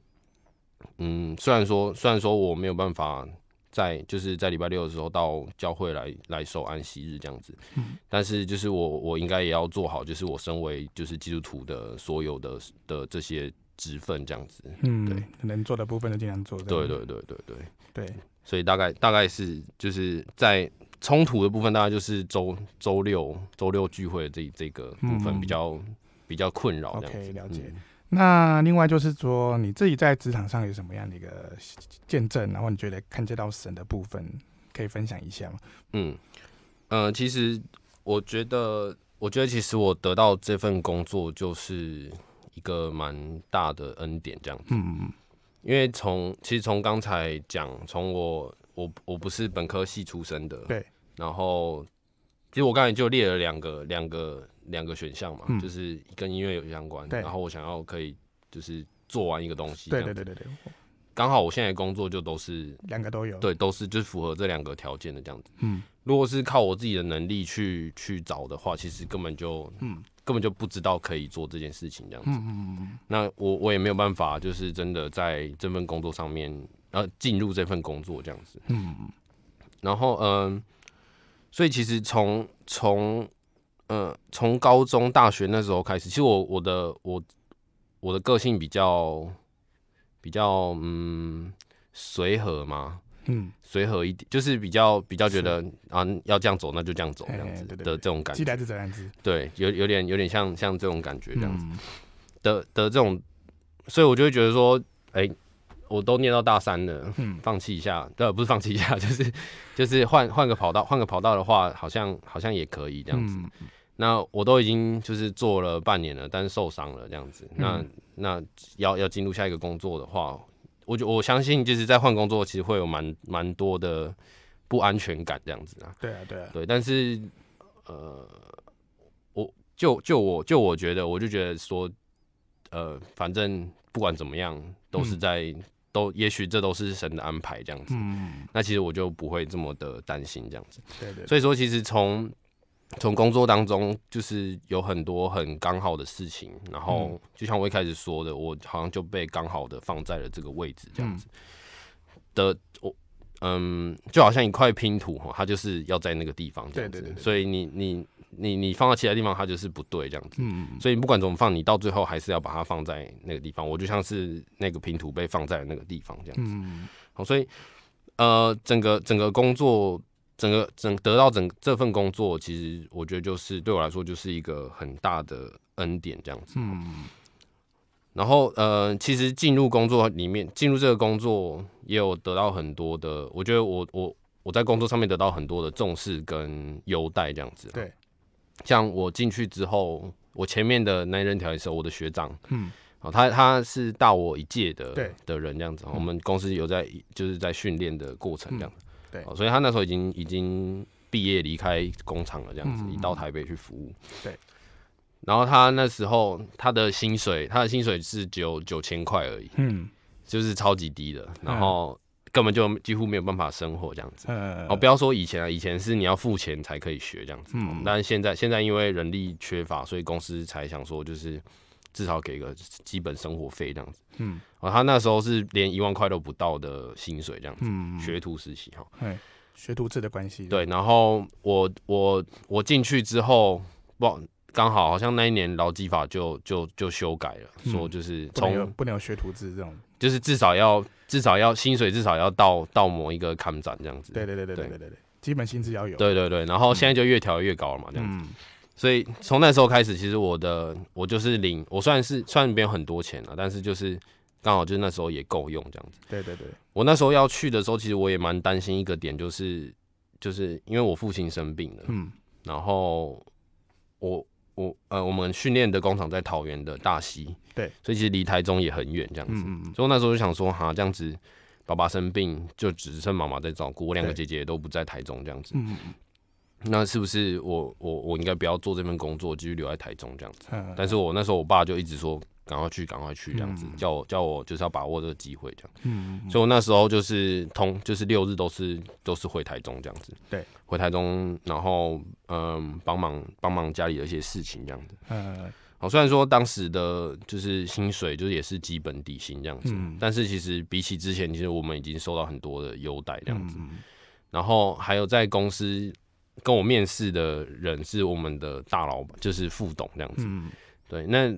[SPEAKER 2] 嗯，虽然说虽然说我没有办法在就是在礼拜六的时候到教会来来守安息日这样子，嗯，但是就是我我应该也要做好，就是我身为就是基督徒的所有的的这些职分这样子，嗯，对，
[SPEAKER 1] 能做的部分就尽量做，
[SPEAKER 2] 对对对对对。
[SPEAKER 1] 对，
[SPEAKER 2] 所以大概大概是就是在冲突的部分，大概就是周周六周六聚会的这这个部分比较、嗯、比较困扰这样子
[SPEAKER 1] ，okay, 了解。嗯那另外就是说，你自己在职场上有什么样的一个见证，然后你觉得看见到神的部分，可以分享一下吗？
[SPEAKER 2] 嗯，呃，其实我觉得，我觉得其实我得到这份工作就是一个蛮大的恩典，这样子。嗯嗯。因为从其实从刚才讲，从我我我不是本科系出身的，
[SPEAKER 1] 对。
[SPEAKER 2] 然后，其实我刚才就列了两个两个。两个选项嘛，嗯、就是跟音乐有相关，然后我想要可以就是做完一个东西，
[SPEAKER 1] 对对对对对，
[SPEAKER 2] 刚好我现在工作就都是
[SPEAKER 1] 两个都有，
[SPEAKER 2] 对，都是就是符合这两个条件的这样子。嗯，如果是靠我自己的能力去去找的话，其实根本就嗯。根本就不知道可以做这件事情这样子。嗯嗯嗯，那我我也没有办法，就是真的在这份工作上面呃进入这份工作这样子。嗯嗯，然后嗯、呃，所以其实从从嗯，从高中、大学那时候开始，其实我我的我我的个性比较比较嗯随和嘛，嗯，随和一点，就是比较比较觉得啊要这样走，那就这样走这样子的这种感觉，
[SPEAKER 1] 既来之则安之，
[SPEAKER 2] 对，有有点有点像像这种感觉这样子的的这种，所以我就会觉得说，哎，我都念到大三了，嗯，放弃一下，对，不是放弃一下，(laughs) 就是就是换换个跑道，换个跑道的话，好像好像也可以这样子。那我都已经就是做了半年了，但是受伤了这样子。那、嗯、那要要进入下一个工作的话，我就我相信就是在换工作，其实会有蛮蛮多的不安全感这样子啊。
[SPEAKER 1] 对啊，对啊，
[SPEAKER 2] 对。但是呃，我就就我就我觉得，我就觉得说，呃，反正不管怎么样，都是在、嗯、都，也许这都是神的安排这样子。嗯。那其实我就不会这么的担心这样子。
[SPEAKER 1] 对，对对。
[SPEAKER 2] 所以说，其实从从工作当中，就是有很多很刚好的事情，然后就像我一开始说的，我好像就被刚好的放在了这个位置，这样子。的我，嗯，就好像一块拼图哈，它就是要在那个地方这样子，对对对，所以你你你你放到其他地方，它就是不对这样子，嗯，所以不管怎么放，你到最后还是要把它放在那个地方，我就像是那个拼图被放在那个地方这样子，嗯，好，所以呃，整个整个工作。整个整得到整这份工作，其实我觉得就是对我来说就是一个很大的恩典，这样子。嗯。然后呃，其实进入工作里面，进入这个工作也有得到很多的，我觉得我我我在工作上面得到很多的重视跟优待，这样子。
[SPEAKER 1] 对。
[SPEAKER 2] 像我进去之后，我前面的那任调酒师，我的学长，嗯，哦，他他是大我一届的对的人，这样子。我们公司有在就是在训练的过程，这样子。
[SPEAKER 1] 对，
[SPEAKER 2] 所以他那时候已经已经毕业离开工厂了，这样子，一、嗯、到台北去服务。
[SPEAKER 1] 对，
[SPEAKER 2] 然后他那时候他的薪水，他的薪水是只有九千块而已，嗯，就是超级低的，然后根本就几乎没有办法生活这样子。嗯，哦，不要说以前啊，以前是你要付钱才可以学这样子，嗯，但是现在现在因为人力缺乏，所以公司才想说就是。至少给个基本生活费这样子，嗯，哦，他那时候是连一万块都不到的薪水这样子，嗯，学徒实习哈，
[SPEAKER 1] 对，学徒制的关系，
[SPEAKER 2] 对，然后我我我进去之后，不，刚好好像那一年劳基法就就就修改了，说就是从
[SPEAKER 1] 不能有学徒制这种，
[SPEAKER 2] 就是至少要至少要薪水至少要到到某一个看展这样子，
[SPEAKER 1] 对对对对对对。对，基本薪资要有，
[SPEAKER 2] 对对对，然后现在就越调越高了嘛这样子。所以从那时候开始，其实我的我就是领，我虽然是虽然没有很多钱了，但是就是刚好就是那时候也够用这样子。
[SPEAKER 1] 对对对，
[SPEAKER 2] 我那时候要去的时候，其实我也蛮担心一个点，就是就是因为我父亲生病了，嗯，然后我我呃我们训练的工厂在桃园的大溪，
[SPEAKER 1] 对，
[SPEAKER 2] 所以其实离台中也很远这样子。嗯嗯，所以我那时候就想说，哈，这样子爸爸生病就只剩妈妈在照顾，我两个姐姐都不在台中这样子。嗯嗯。那是不是我我我应该不要做这份工作，继续留在台中这样子？但是我那时候我爸就一直说赶快去，赶快去这样子，叫我叫我就是要把握这个机会这样。嗯，所以我那时候就是通就是六日都是都是回台中这样子。
[SPEAKER 1] 对，
[SPEAKER 2] 回台中，然后嗯帮忙帮忙家里的一些事情这样子。嗯，好，虽然说当时的就是薪水就是也是基本底薪这样子，但是其实比起之前，其实我们已经受到很多的优待这样子。然后还有在公司。跟我面试的人是我们的大老板，就是副董这样子。嗯、对，那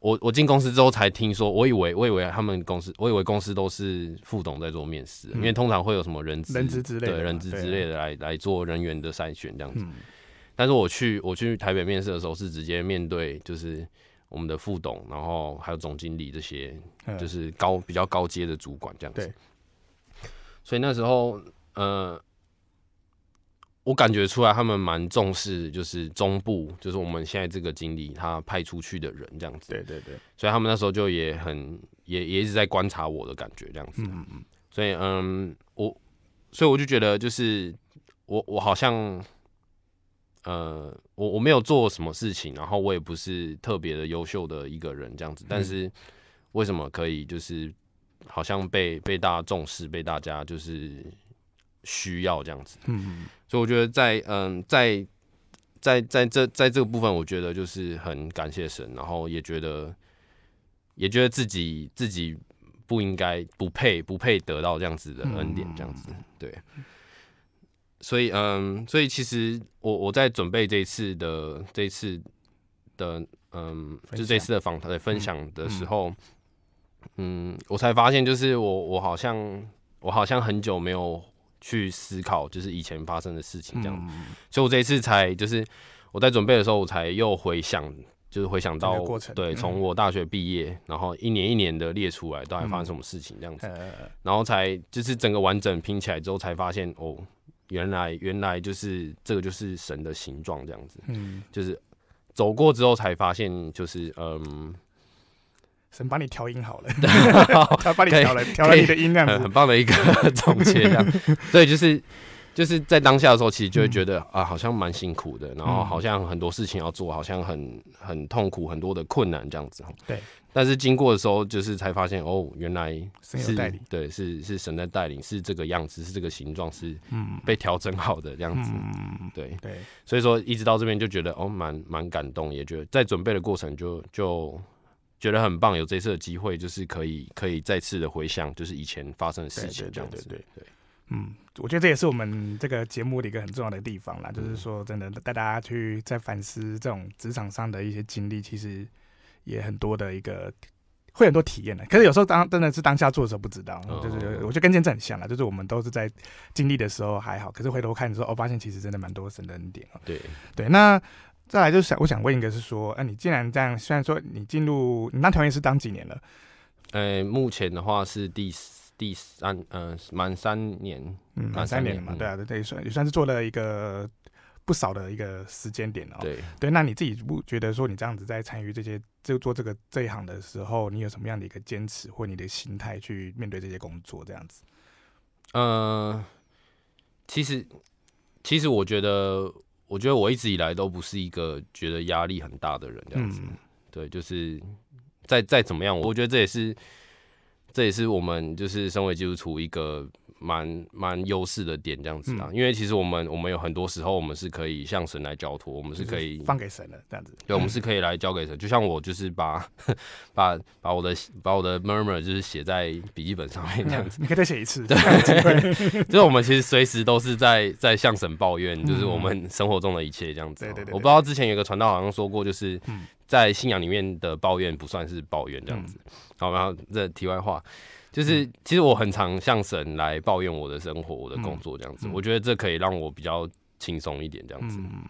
[SPEAKER 2] 我我进公司之后才听说，我以为我以为他们公司，我以为公司都是副董在做面试，嗯、因为通常会有什么人资
[SPEAKER 1] 人资之类的，
[SPEAKER 2] 对人资之类的来、啊、来做人员的筛选这样子。嗯、但是我去我去台北面试的时候，是直接面对就是我们的副董，然后还有总经理这些，就是高比较高阶的主管这样子。所以那时候，呃，我感觉出来他们蛮重视，就是中部，就是我们现在这个经理他派出去的人这样子。对对对。所以他们那时候就也很也也一直在观察我的感觉这样子。嗯嗯。所以嗯，我所以我就觉得就是我我好像。呃，我我没有做什么事情，然后我也不是特别的优秀的一个人这样子，但是为什么可以就是好像被被大家重视，被大家就是需要这样子？嗯，所以我觉得在嗯在在在这在这个部分，我觉得就是很感谢神，然后也觉得也觉得自己自己不应该不配不配得到这样子的恩典这样子，对。所以，嗯，所以其实我我在准备这一次的这一次的，嗯，就这次的访谈的分享的时候，嗯，嗯，我才发现，就是我我好像我好像很久没有去思考，就是以前发生的事情这样，嗯，所以我这一次才就是我在准备的时候，我才又回想，就是回想到对，从我大学毕业，然后一年一年的列出来，到底发生什么事情这样子，然后才就是整个完整拼起来之后，才发现哦。原来，原来就是这个，就是神的形状这样子。嗯，就是走过之后才发现，就是嗯，
[SPEAKER 1] 神帮你调音好了，(laughs) 他帮你调了，调了你的音量，(laughs)
[SPEAKER 2] 很棒的一个 (laughs) 总结这样。对，就是。就是在当下的时候，其实就会觉得、嗯、啊，好像蛮辛苦的，然后好像很多事情要做，好像很很痛苦，很多的困难这样子。对。但是经过的时候，就是才发现哦，原来是带领，对，是是神在带领，是这个样子，是这个形状，是被调整好的这样子。嗯，对对。所以说一直到这边就觉得哦，蛮蛮感动，也觉得在准备的过程就就觉得很棒，有这次的机会，就是可以可以再次的回想，就是以前发生的事情这样子。对对，对，对，对。
[SPEAKER 1] 嗯，我觉得这也是我们这个节目的一个很重要的地方啦，就是说，真的带大家去在反思这种职场上的一些经历，其实也很多的一个会很多体验的。可是有时候当真的是当下做的时候不知道，就是我觉得跟见证很像啦，就是我们都是在经历的时候还好，可是回头看的时候，我发现其实真的蛮多神的恩典哦。对对，那再来就是想我想问一个，是说，哎，你既然这样，虽然说你进入你当调音师当几年了？
[SPEAKER 2] 呃，目前的话是第。第三，嗯、呃，满三年，
[SPEAKER 1] 嗯，满三年了嘛，对啊，对，也算也算是做了一个不少的一个时间点哦。对对，那你自己不觉得说你这样子在参与这些就做这个这一行的时候，你有什么样的一个坚持或你的心态去面对这些工作这样子？
[SPEAKER 2] 呃，其实其实我觉得，我觉得我一直以来都不是一个觉得压力很大的人，这样子。嗯、对，就是再再怎么样，我觉得这也是。这也是我们就是身为基督徒一个蛮蛮优势的点，这样子啊，嗯、因为其实我们我们有很多时候我们是可以向神来交托，我们是可以
[SPEAKER 1] 放给神的这样子。
[SPEAKER 2] 对，我们是 (laughs) 可以来交给神，就像我就是把把把我的把我的 murmur 就是写在笔记本上面这样子。
[SPEAKER 1] 你可以再写一次。
[SPEAKER 2] 对，(laughs) 就是我们其实随时都是在在向神抱怨，就是我们生活中的一切这样子。对对对。我不知道之前有个传道好像说过，就是在信仰里面的抱怨不算是抱怨这样子。好，然后这题外话，就是其实我很常向神来抱怨我的生活、我的工作这样子。嗯、我觉得这可以让我比较轻松一点这样子。嗯、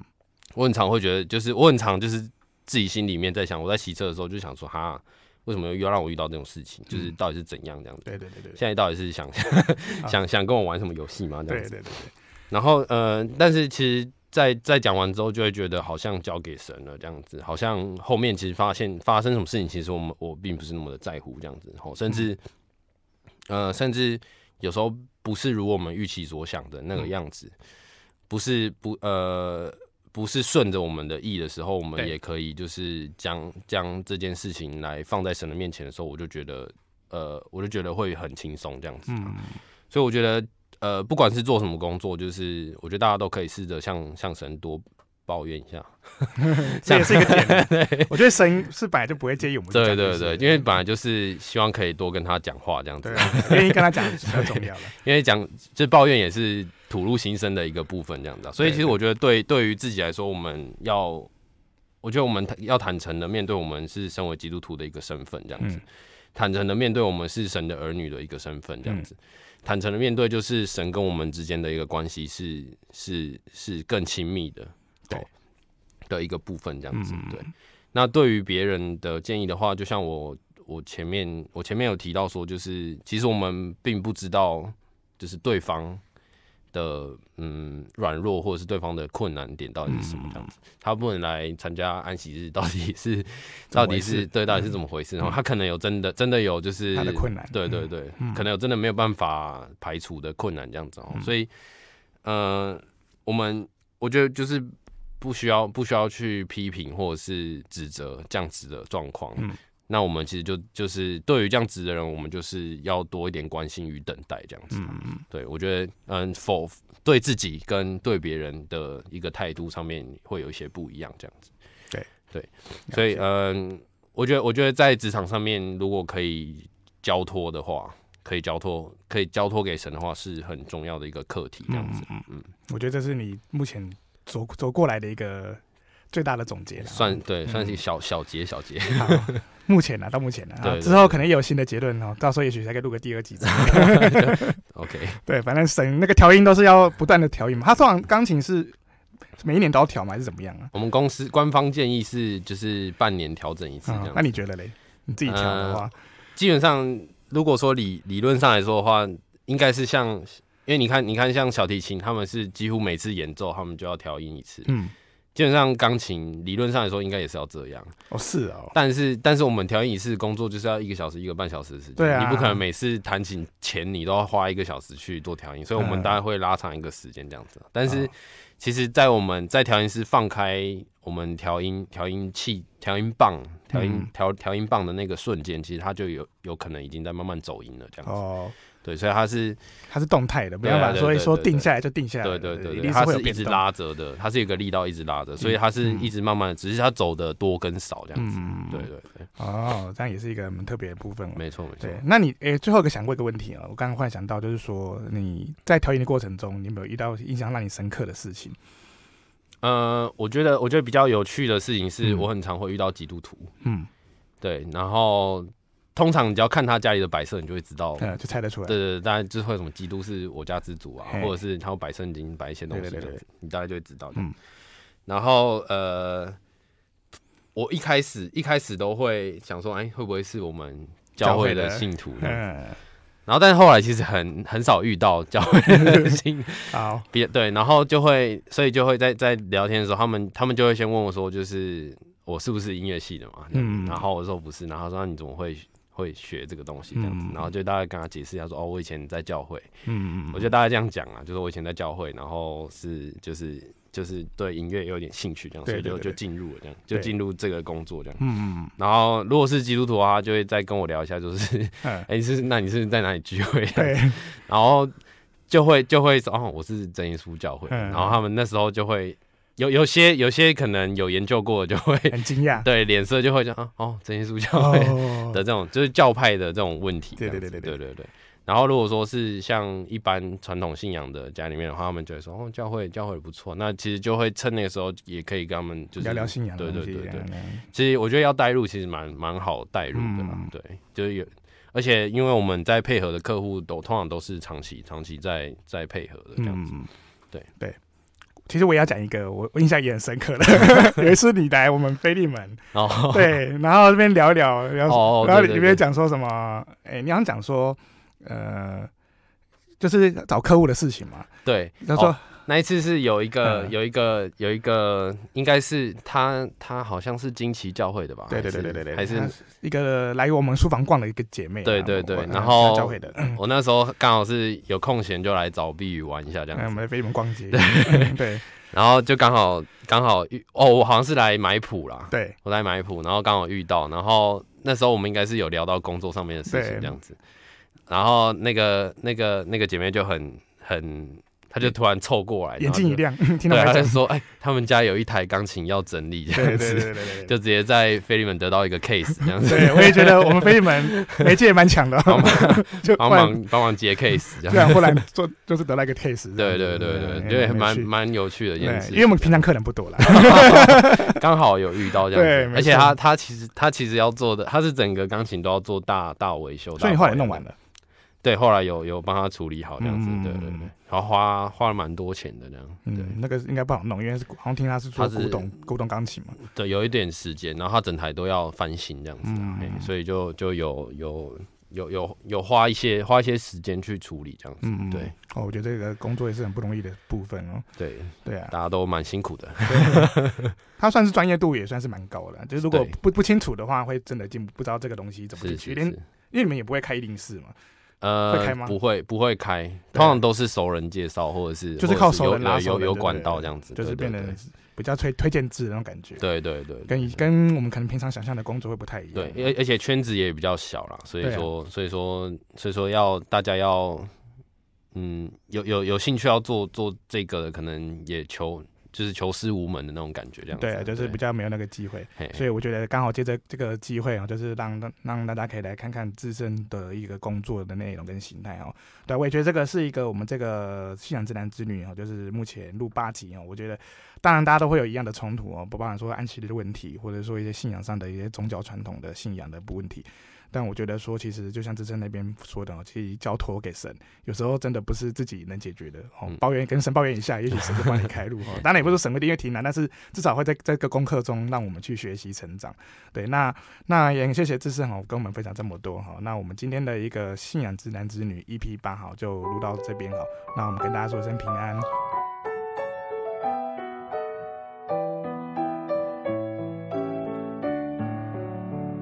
[SPEAKER 2] 我很常会觉得，就是我很常就是自己心里面在想，我在骑车的时候就想说，哈，为什么又要让我遇到这种事情？就是到底是怎样这样子？对对对对。现在到底是想 (laughs) 想想跟我玩什么游戏吗？这样子。对对对对。然后呃，但是其实。在在讲完之后，就会觉得好像交给神了这样子，好像后面其实发现发生什么事情，其实我们我并不是那么的在乎这样子，甚至，呃，甚至有时候不是如我们预期所想的那个样子，不是不呃不是顺着我们的意的时候，我们也可以就是将将这件事情来放在神的面前的时候，我就觉得呃我就觉得会很轻松这样子，所以我觉得。呃，不管是做什么工作，就是我觉得大家都可以试着向向神多抱怨一下，(laughs)
[SPEAKER 1] 这也是一个点。(laughs) 对，我觉得神是本来就不会介意我们。
[SPEAKER 2] 对对对，因为本来就是希望可以多跟他讲话这样子，
[SPEAKER 1] 愿意跟他讲比较重要了。(laughs)
[SPEAKER 2] 因为讲就抱怨也是吐露心声的一个部分，这样子。所以其实我觉得对对于自己来说，我们要，我觉得我们要坦诚的面对我们是身为基督徒的一个身份，这样子，坦诚的面对我们是神的儿女的一个身份，这样子。坦诚的面对，就是神跟我们之间的一个关系是是是更亲密的，对。的一个部分，这样子。对，那对于别人的建议的话，就像我我前面我前面有提到说，就是其实我们并不知道，就是对方。的嗯软弱或者是对方的困难点到底是什么这样子，他不能来参加安息日，到底是到底是对到底是怎么回事？然后他可能有真的真的有就是
[SPEAKER 1] 他的困难，
[SPEAKER 2] 对对对，可能有真的没有办法排除的困难这样子哦。所以呃，我们我觉得就是不需要不需要去批评或者是指责这样子的状况。那我们其实就就是对于这样子的人，我们就是要多一点关心与等待这样子。嗯嗯，对我觉得，嗯，否对自己跟对别人的一个态度上面会有一些不一样这样子。
[SPEAKER 1] 对
[SPEAKER 2] 对，所以嗯，我觉得我觉得在职场上面，如果可以交托的话，可以交托可以交托给神的话，是很重要的一个课题这样子。嗯嗯，
[SPEAKER 1] 我觉得这是你目前走走过来的一个最大的总结了。
[SPEAKER 2] 算对，算是小小结小结。
[SPEAKER 1] 目前呢，到目前呢，之后可能也有新的结论哦。到时候也许才可以录个第二集。(laughs) (laughs)
[SPEAKER 2] OK，
[SPEAKER 1] 对，反正神那个调音都是要不断的调音嘛。他通常钢琴是每一年都要调吗？还是怎么样啊？
[SPEAKER 2] 我们公司官方建议是就是半年调整一次这样。
[SPEAKER 1] 那你觉得嘞？你自己调的话，
[SPEAKER 2] 基本上如果说理理论上来说的话，应该是像，因为你看，你看像小提琴，他们是几乎每次演奏他们就要调音一次。嗯。基本上钢琴理论上来说应该也是要这样
[SPEAKER 1] 哦，是哦，
[SPEAKER 2] 但是但是我们调音一次工作就是要一个小时一个半小时的时间，
[SPEAKER 1] 对啊，
[SPEAKER 2] 你不可能每次弹琴前你都要花一个小时去做调音，所以我们大概会拉长一个时间这样子。但是其实，在我们在调音师放开我们调音调音器调音棒调音调调音棒的那个瞬间，其实它就有有可能已经在慢慢走音了这样子。哦。对，所以它是
[SPEAKER 1] 它是动态的，没办法，所以说定下来就定下来。
[SPEAKER 2] 对对对对，它是一直拉着的，它是有个力道一直拉着，所以它是一直慢慢的，只是它走的多跟少这样子。对对对。
[SPEAKER 1] 哦，这样也是一个很特别的部分。
[SPEAKER 2] 没错没错。对，
[SPEAKER 1] 那你诶，最后一个想过一个问题啊，我刚刚忽然想到，就是说你在调音的过程中，你有没有遇到印象让你深刻的事情？
[SPEAKER 2] 呃，我觉得我觉得比较有趣的事情是我很常会遇到基督徒。嗯。对，然后。通常你只要看他家里的摆设，你就会知道，
[SPEAKER 1] 嗯，就猜得出来。
[SPEAKER 2] 对对对，大概就会什么基督是我家之主啊，或者是他会摆圣经、摆一些东西，你大概就会知道。嗯，然后呃，我一开始一开始都会想说，哎，会不会是我们教会的信徒？呢，然后但是后来其实很很少遇到教会的信徒。(laughs) 好，别对，然后就会，所以就会在在聊天的时候，他们他们就会先问我说，就是我是不是音乐系的嘛？嗯，然后我说不是，然后他说你怎么会？会学这个东西这样子，然后就大概跟他解释一下说，哦，我以前在教会，嗯嗯，我就大概这样讲啊，就是我以前在教会，然后是就是就是对音乐有点兴趣这样，所以就就进入了这样，就进入这个工作这样，嗯嗯，然后如果是基督徒的话，就会再跟我聊一下，就是，(laughs) 哎，是那你是在哪里聚会？(laughs) 对，然后就会就会说，哦，我是真耶稣教会，然后他们那时候就会。有有些有些可能有研究过，就会 (laughs)
[SPEAKER 1] 很惊讶，(laughs)
[SPEAKER 2] 对，脸色就会这样啊，哦，真耶稣教会 (laughs) 的这种、哦、就是教派的这种问题，对对对对对。对对。然后如果说是像一般传统信仰的家里面的话，他们就会说哦，教会教会不错，那其实就会趁那个时候也可以跟他们就是
[SPEAKER 1] 聊聊信仰，
[SPEAKER 2] 对对对对。其实我觉得要带入其实蛮蛮好带入的，嗯、对，就是有，而且因为我们在配合的客户都通常都是长期长期在在配合的这样子，对、嗯、对。
[SPEAKER 1] 其实我也要讲一个，我我印象也很深刻的。(laughs) 有一次你来我们飞利门，哦，对，然后这边聊一聊，然后然后里面讲说什么？哎，你好像讲说，呃，就是找客户的事情嘛。
[SPEAKER 2] 对，他说。那一次是有一个有一个有一个，应该是他他好像是惊奇教会的吧？
[SPEAKER 1] 对对对对对，
[SPEAKER 2] 还是
[SPEAKER 1] 一个来我们书房逛的一个姐妹。
[SPEAKER 2] 对对对，然后教会的，我那时候刚好是有空闲就来找碧宇玩一下这样子。
[SPEAKER 1] 我们来陪你们逛街。对，(laughs)
[SPEAKER 2] 然后就刚好刚好遇哦，我好像是来买谱啦。
[SPEAKER 1] 对，
[SPEAKER 2] 我来买谱，然后刚好遇到，然后那时候我们应该是有聊到工作上面的事情这样子。然后那个那个那个姐妹就很很。他就突然凑过来，
[SPEAKER 1] 眼睛一亮，(laughs) 听
[SPEAKER 2] 到他就说：“哎，他们家有一台钢琴要整理，这样子，就直接在菲利门得到一个 case，这样子。”
[SPEAKER 1] 对，我也觉得我们菲利门媒介也蛮强的，(laughs) 帮忙 (laughs)
[SPEAKER 2] 就帮忙帮忙接 case，这样。
[SPEAKER 1] 对啊，后来做就是得到一个 case。
[SPEAKER 2] 对对对对，因为蛮蛮有趣的一件事，
[SPEAKER 1] 因为我们平常客人不多了，
[SPEAKER 2] 刚好有遇到这样子。而且他他其实他其实要做的，他是整个钢琴都要做大大维修，
[SPEAKER 1] 所以你后来弄完了。
[SPEAKER 2] 对，后来有有帮他处理好这样子，
[SPEAKER 1] 嗯、
[SPEAKER 2] 对对对，然后花花了蛮多钱的这样，对，
[SPEAKER 1] 嗯、那个应该不好弄，因为是好像听他是做古董古董钢琴嘛，
[SPEAKER 2] 对，有一点时间，然后他整台都要翻新这样子，嗯，所以就就有有有有有花一些花一些时间去处理这样子，嗯，对，
[SPEAKER 1] 哦，我觉得这个工作也是很不容易的部分哦，
[SPEAKER 2] 对
[SPEAKER 1] 对啊，
[SPEAKER 2] 大家都蛮辛苦的，(laughs)
[SPEAKER 1] 他算是专业度也算是蛮高的，就是如果不不清楚的话，会真的进不知道这个东西怎么去，连因为你们也不会开一零四嘛。
[SPEAKER 2] 呃，
[SPEAKER 1] 会开吗？
[SPEAKER 2] 不会，不会开，通常都是熟人介绍，或者是
[SPEAKER 1] 就是靠熟人拉
[SPEAKER 2] 有有有管道这样子，
[SPEAKER 1] 就是变得比较推推荐制的那种感觉。
[SPEAKER 2] 对对对，
[SPEAKER 1] 跟跟我们可能平常想象的工作会不太一样。
[SPEAKER 2] 对，而而且圈子也比较小啦，所以说所以说所以说要大家要嗯有有有兴趣要做做这个的，可能也求。就是求师无门的那种感觉，这样子。
[SPEAKER 1] 对啊，就是比较没有那个机会，所以我觉得刚好借着这个机会啊，就是让让大家可以来看看自身的一个工作的内容跟形态哦。对，我也觉得这个是一个我们这个信仰之男之女哦，就是目前录八集哦。我觉得当然大家都会有一样的冲突哦，不包含说安息日的问题，或者说一些信仰上的一些宗教传统的信仰的不问题。但我觉得说，其实就像志胜那边说的，其实交托给神，有时候真的不是自己能解决的。哦，抱怨跟神抱怨一下，也许神就帮你开路。(laughs) 当然也不是神会因为挺难，但是至少会在这个功课中让我们去学习成长。对，那那也谢谢志胜哦，跟我们分享这么多哈。那我们今天的一个信仰之男之女 EP 八号就录到这边哈。那我们跟大家说声平安。